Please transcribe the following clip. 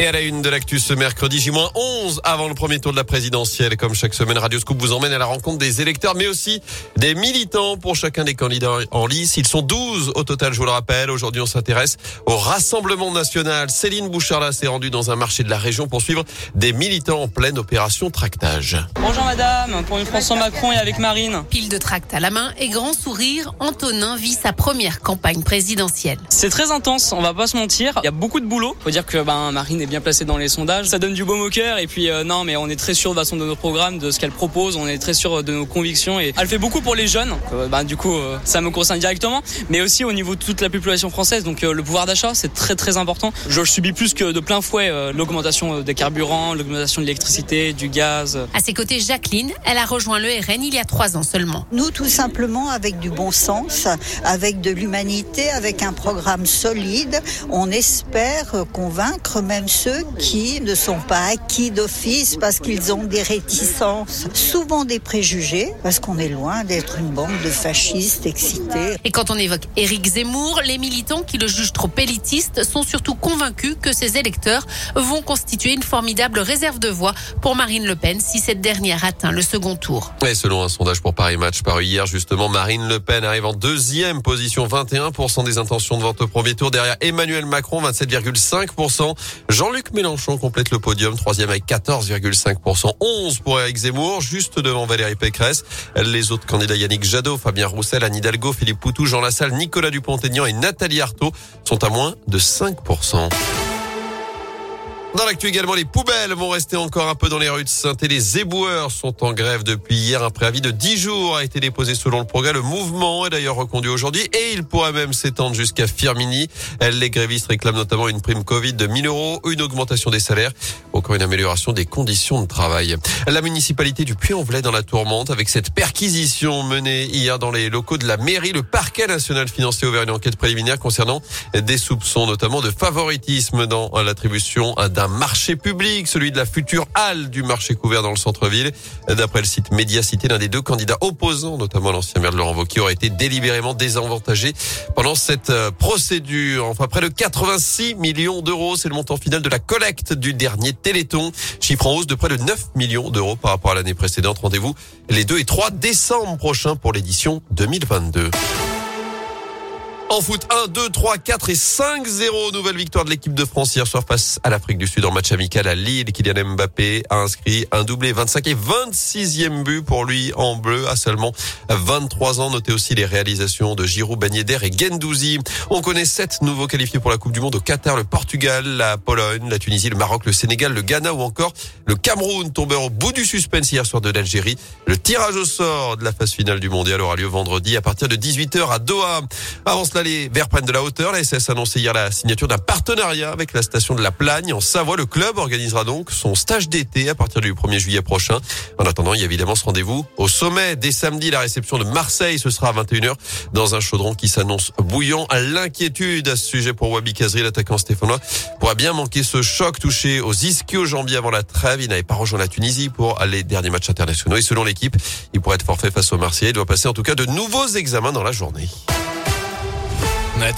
Et à la une de l'actu ce mercredi J-11 avant le premier tour de la présidentielle. Comme chaque semaine, Radio Scoop vous emmène à la rencontre des électeurs, mais aussi des militants pour chacun des candidats en lice. Ils sont 12 au total, je vous le rappelle. Aujourd'hui, on s'intéresse au Rassemblement National. Céline Boucharla s'est rendue dans un marché de la région pour suivre des militants en pleine opération tractage. Bonjour madame, pour une François Macron et avec Marine. Pile de tracts à la main et grand sourire, Antonin vit sa première campagne présidentielle. C'est très intense, on va pas se mentir. Il y a beaucoup de boulot. Faut dire que ben, Marine est bien placée dans les sondages. Ça donne du baume au cœur. Et puis euh, non, mais on est très sûr de façon de nos programmes, de ce qu'elle propose. On est très sûr de nos convictions. Et elle fait beaucoup pour les jeunes. Euh, ben, du coup, euh, ça me concerne directement. Mais aussi au niveau de toute la population française. Donc le pouvoir d'achat, c'est très très important. Je subis plus que de plein fouet l'augmentation des carburants, l'augmentation de l'électricité, du gaz. À ses côtés, Jacqueline, elle a rejoint le RN il y a trois ans seulement. Nous, tout simplement, avec du bon sens, avec de l'humanité, avec un programme solide, on espère convaincre même ceux qui ne sont pas acquis d'office parce qu'ils ont des réticences, souvent des préjugés, parce qu'on est loin d'être une bande de fascistes excités. Et quand on évoque Éric Zemmour, les militants qui le jugent trop élitiste sont surtout convaincus que ses électeurs vont constituer une formidable réserve de voix pour Marine Le Pen si cette dernière atteint le second tour. Et selon un sondage pour Paris Match paru hier, justement, Marine Le Pen arrive en deuxième position, 21% des intentions de vente au premier tour, derrière Emmanuel Macron, 27,5%. Jean-Luc Mélenchon complète le podium, troisième avec 14,5%, 11 pour Eric Zemmour, juste devant Valérie Pécresse. Les autres candidats Yannick Jadot, Fabien Roussel, Anne Hidalgo, Philippe Poutou, Jean Lassalle, Nicolas Dupont-Aignan et Nathalie Arthaud sont à moins de 5%. Dans l'actu également, les poubelles vont rester encore un peu dans les rues de saint Les éboueurs sont en grève depuis hier. Un préavis de 10 jours a été déposé selon le progrès. Le mouvement est d'ailleurs reconduit aujourd'hui et il pourra même s'étendre jusqu'à Firmini. Les grévistes réclament notamment une prime Covid de 1000 euros, une augmentation des salaires, encore une amélioration des conditions de travail. La municipalité du Puy-en-Velay dans la tourmente avec cette perquisition menée hier dans les locaux de la mairie. Le parquet national financier ouvert une enquête préliminaire concernant des soupçons notamment de favoritisme dans l'attribution d'un marché public, celui de la future halle du marché couvert dans le centre-ville. D'après le site Médiacité, l'un des deux candidats opposants, notamment l'ancien maire de Laurent Wauquiez, aurait été délibérément désavantagé pendant cette euh, procédure. Enfin, près de 86 millions d'euros, c'est le montant final de la collecte du dernier Téléthon, chiffre en hausse de près de 9 millions d'euros par rapport à l'année précédente. Rendez-vous les 2 et 3 décembre prochains pour l'édition 2022. En foot, 1, 2, 3, 4 et 5-0. Nouvelle victoire de l'équipe de France hier soir face à l'Afrique du Sud en match amical à Lille. Kylian Mbappé a inscrit un doublé 25 et 26e but pour lui en bleu à seulement 23 ans. Notez aussi les réalisations de Giroud, Ben et Gendouzi. On connaît sept nouveaux qualifiés pour la Coupe du Monde au Qatar, le Portugal, la Pologne, la Tunisie, le Maroc, le Sénégal, le Ghana ou encore le Cameroun tombeur au bout du suspense hier soir de l'Algérie. Le tirage au sort de la phase finale du mondial aura lieu vendredi à partir de 18h à Doha. Les Verts prennent de la hauteur. La SS a annoncé hier la signature d'un partenariat avec la station de la Plagne en Savoie. Le club organisera donc son stage d'été à partir du 1er juillet prochain. En attendant, il y a évidemment ce rendez-vous au sommet dès samedi. La réception de Marseille, ce sera à 21h dans un chaudron qui s'annonce bouillant. L'inquiétude à ce sujet pour Wabi Kazri, l'attaquant stéphanois, pourra bien manquer ce choc touché aux ischio-jambiers avant la trêve. Il n'avait pas rejoint la Tunisie pour les derniers matchs internationaux. Et selon l'équipe, il pourrait être forfait face au Marseillais. Il doit passer en tout cas de nouveaux examens dans la journée. на этот